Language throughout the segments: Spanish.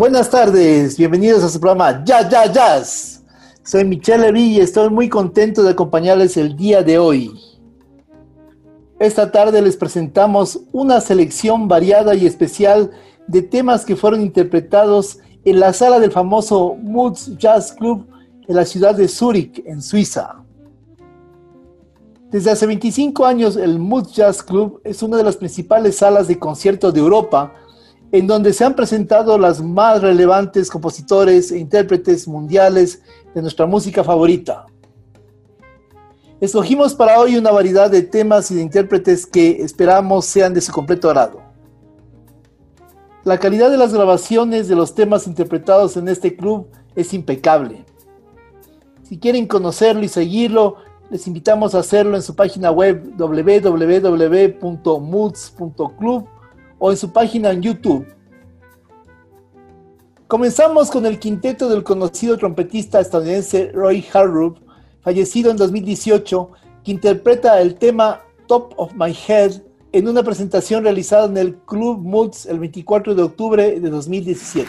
Buenas tardes, bienvenidos a su programa Jazz, Jazz, Jazz. Soy Michelle Levy y estoy muy contento de acompañarles el día de hoy. Esta tarde les presentamos una selección variada y especial de temas que fueron interpretados en la sala del famoso Moods Jazz Club en la ciudad de Zúrich, en Suiza. Desde hace 25 años, el Moods Jazz Club es una de las principales salas de conciertos de Europa en donde se han presentado las más relevantes compositores e intérpretes mundiales de nuestra música favorita. Escogimos para hoy una variedad de temas y de intérpretes que esperamos sean de su completo agrado. La calidad de las grabaciones de los temas interpretados en este club es impecable. Si quieren conocerlo y seguirlo, les invitamos a hacerlo en su página web www.moods.club o en su página en YouTube. Comenzamos con el quinteto del conocido trompetista estadounidense Roy Hargrove, fallecido en 2018, que interpreta el tema Top of My Head en una presentación realizada en el Club Moods el 24 de octubre de 2017.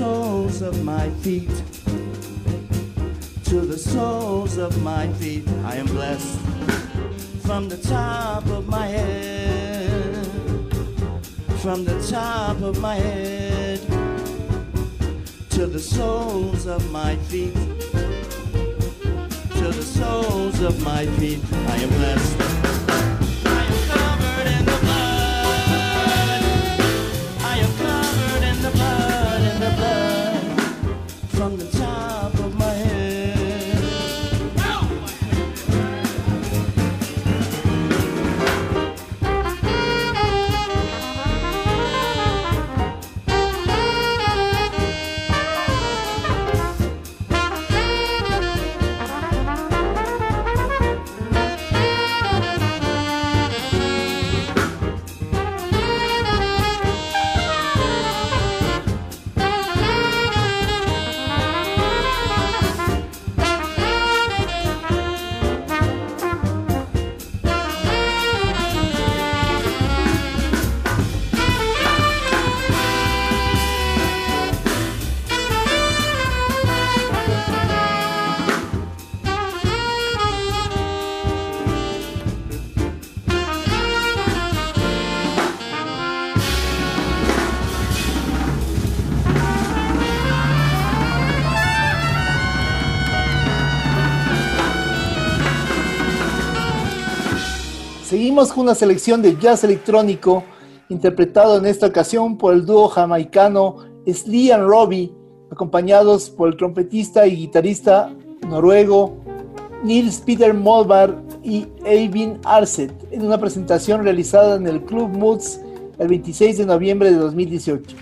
Soles of my feet. To the soles of my feet, I am blessed from the top of my head. From the top of my head to the soles of my feet. To the soles of my feet, I am blessed. Seguimos con una selección de jazz electrónico interpretado en esta ocasión por el dúo jamaicano Slee and Robbie, acompañados por el trompetista y guitarrista noruego Nils Peter Molvar y Eivind Arset en una presentación realizada en el Club Moods el 26 de noviembre de 2018.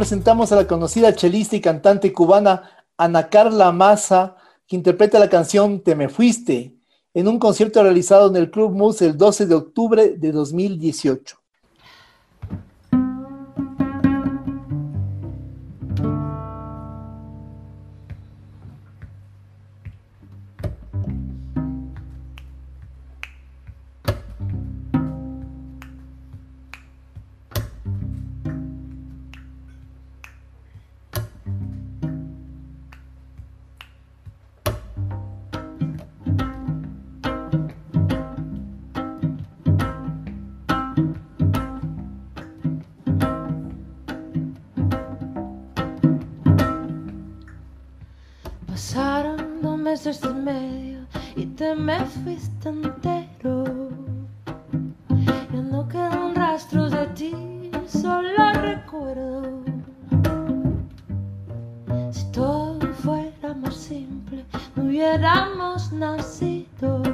presentamos a la conocida chelista y cantante cubana Ana Carla Maza, que interpreta la canción Te me fuiste, en un concierto realizado en el Club Mus el 12 de octubre de 2018. simple, hubiéramos nacido.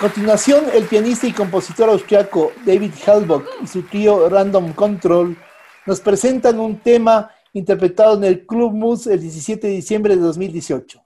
Continuación, el pianista y compositor austriaco David Hellbock y su trío Random Control nos presentan un tema interpretado en el Club Mus el 17 de diciembre de 2018.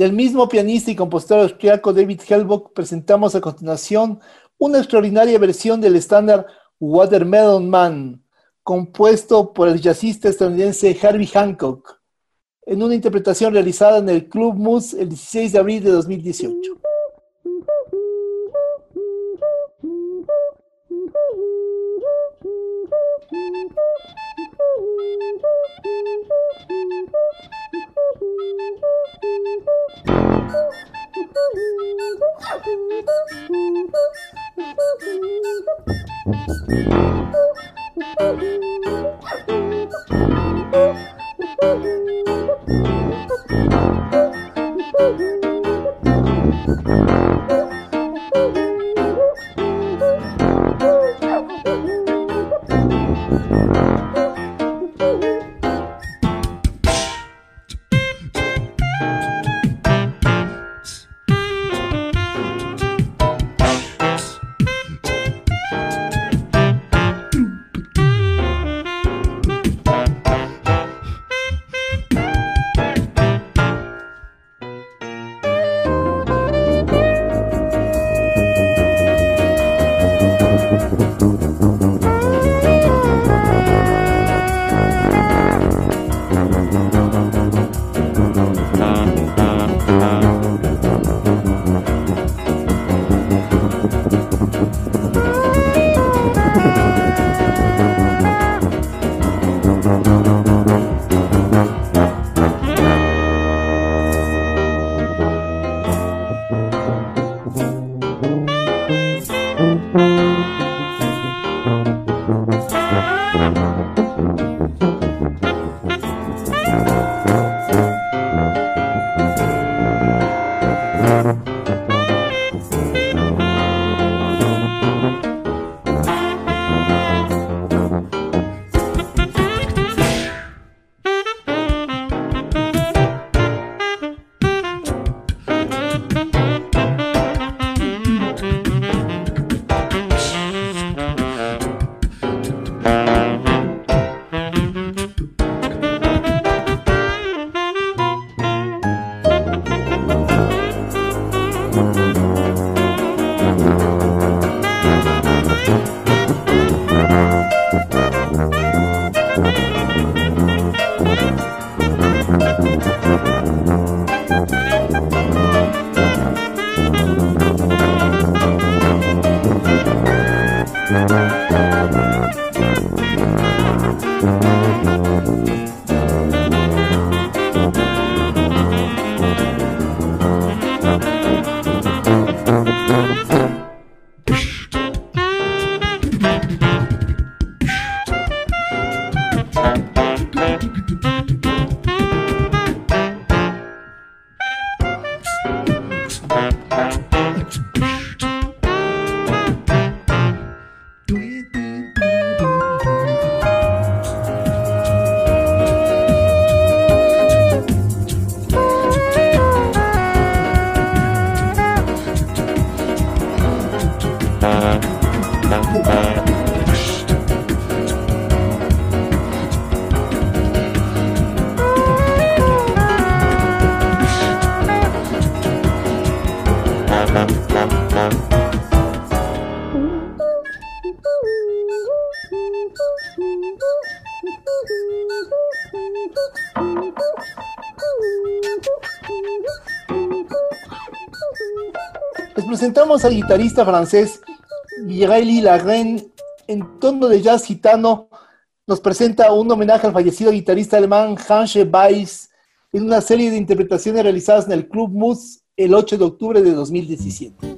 Del mismo pianista y compositor austriaco David Hellbock presentamos a continuación una extraordinaria versión del estándar Watermelon Man, compuesto por el jazzista estadounidense Herbie Hancock, en una interpretación realizada en el Club Moose el 16 de abril de 2018. Les presentamos al guitarrista francés Mireille Lagren en tono de jazz gitano. Nos presenta un homenaje al fallecido guitarrista alemán Hans Weiss en una serie de interpretaciones realizadas en el Club Mus el 8 de octubre de 2017.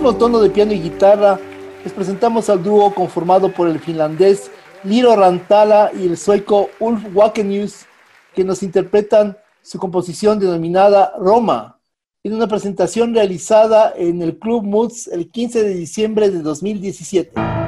Mismo tono de piano y guitarra, les presentamos al dúo conformado por el finlandés Liro Rantala y el sueco Ulf Wakenius, que nos interpretan su composición denominada Roma, en una presentación realizada en el Club Moods el 15 de diciembre de 2017.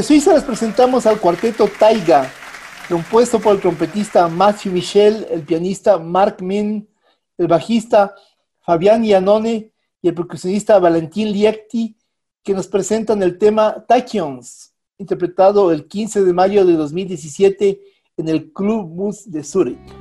Desde Suiza les presentamos al cuarteto Taiga, compuesto por el trompetista Matthew Michel, el pianista Mark Min, el bajista Fabián Iannone y el percusionista Valentín Liechti, que nos presentan el tema Tachyons, interpretado el 15 de mayo de 2017 en el Club Bus de Zurich.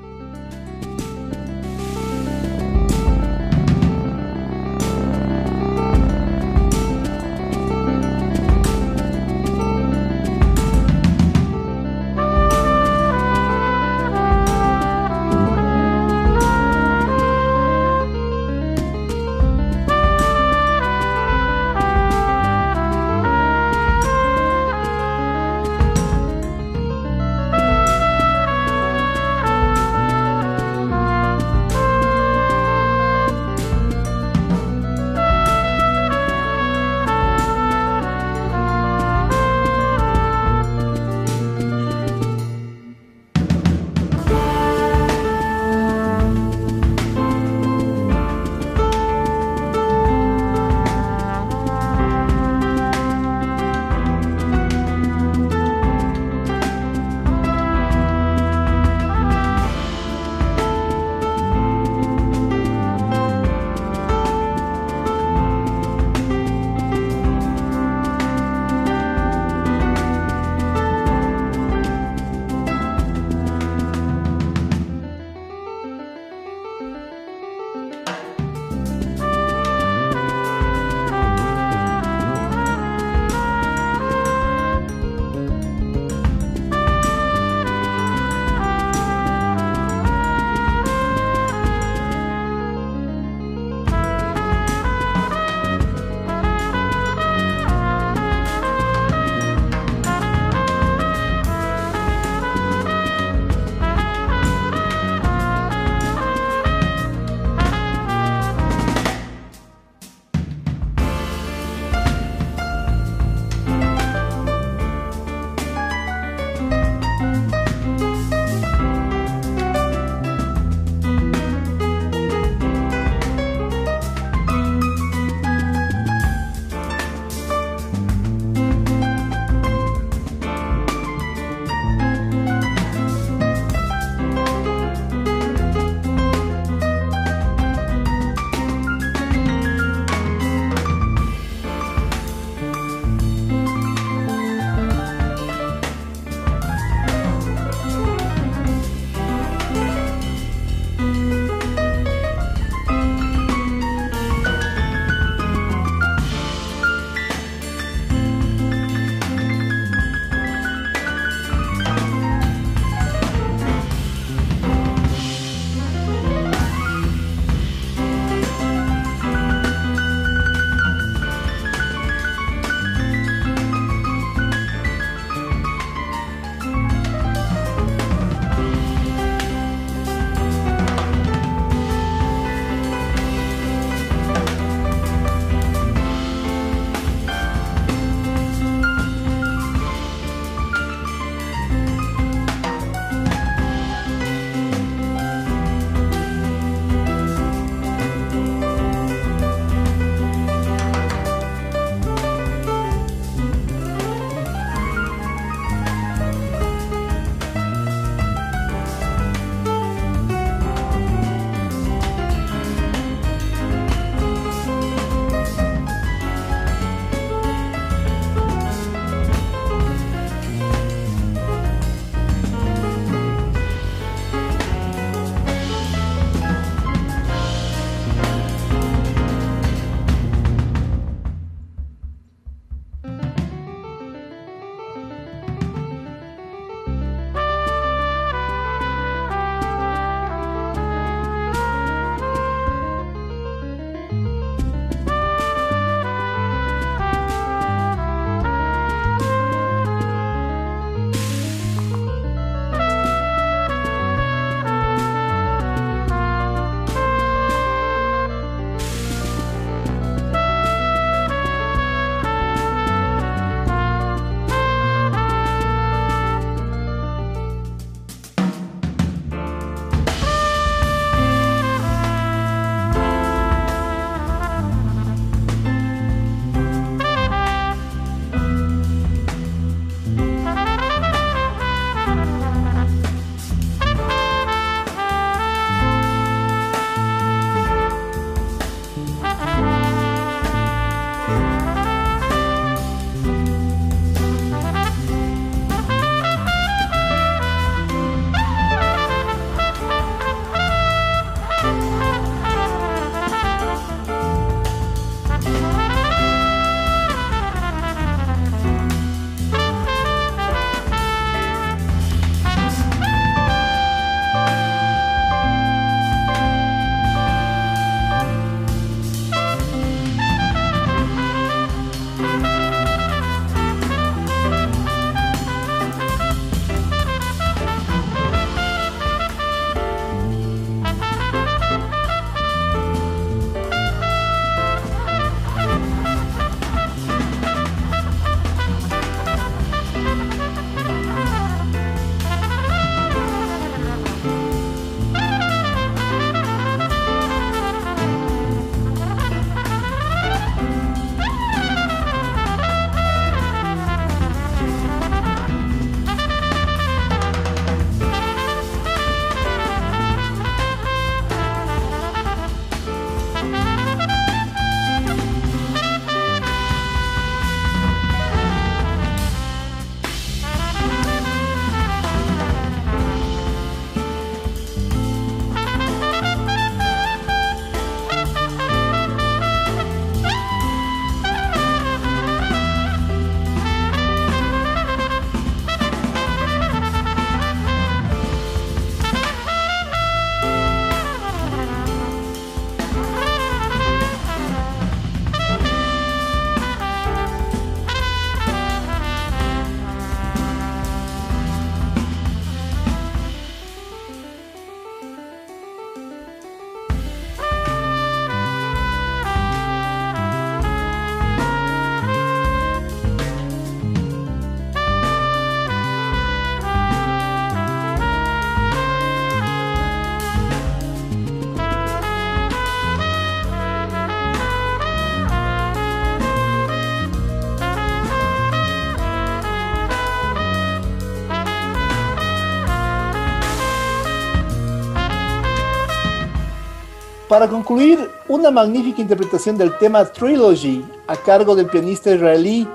Para concluir, una magnífica interpretación del tema Trilogy a cargo del pianista israelí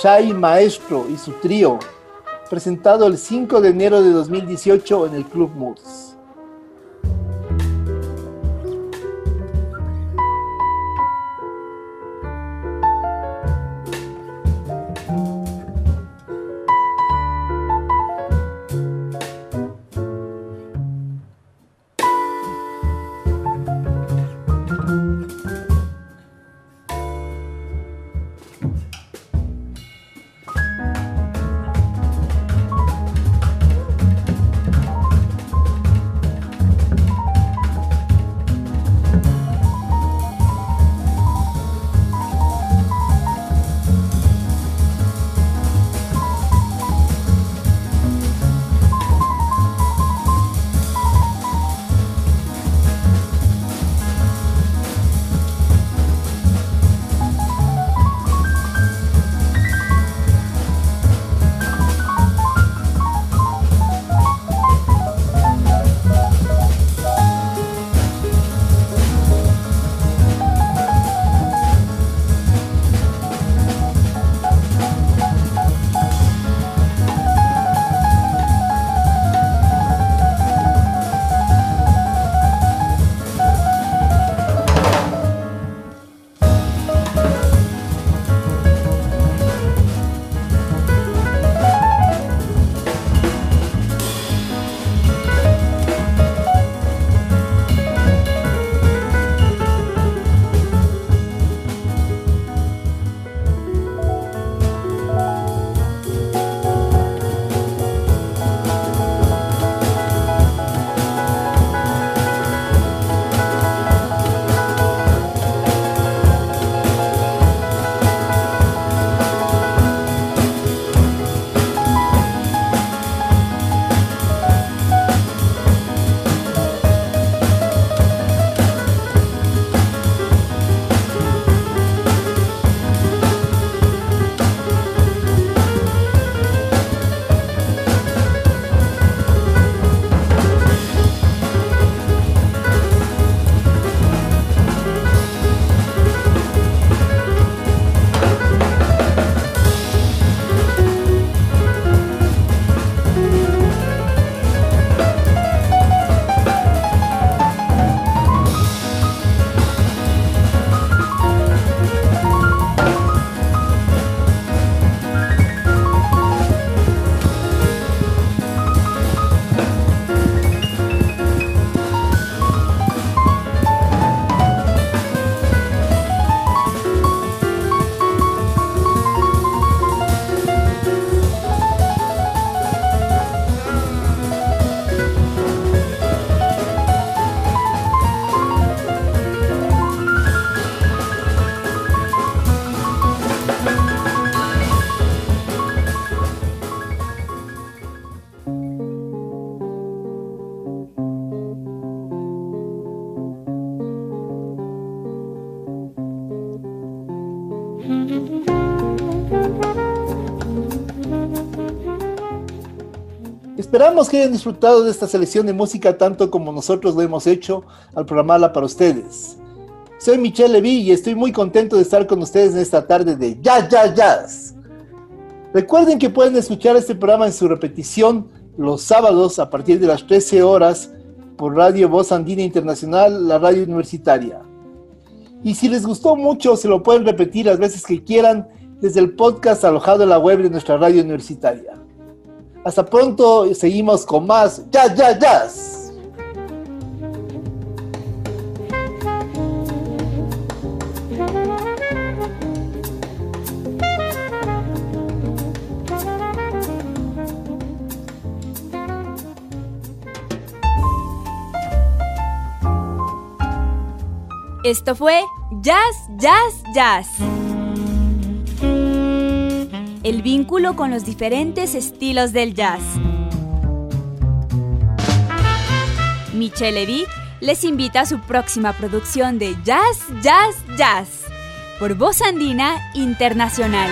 Shai Maestro y su trío, presentado el 5 de enero de 2018 en el Club Moods. Esperamos que hayan disfrutado de esta selección de música tanto como nosotros lo hemos hecho al programarla para ustedes. Soy Michelle Levy y estoy muy contento de estar con ustedes en esta tarde de Jazz, Jazz, Jazz. Recuerden que pueden escuchar este programa en su repetición los sábados a partir de las 13 horas por Radio Voz Andina Internacional, la radio universitaria. Y si les gustó mucho, se lo pueden repetir las veces que quieran desde el podcast alojado en la web de nuestra radio universitaria. Hasta pronto, seguimos con más Jazz, Jazz, Jazz. Esto fue Jazz, Jazz, Jazz. El vínculo con los diferentes estilos del jazz. Michelle Levy les invita a su próxima producción de Jazz, Jazz, Jazz por Voz Andina Internacional.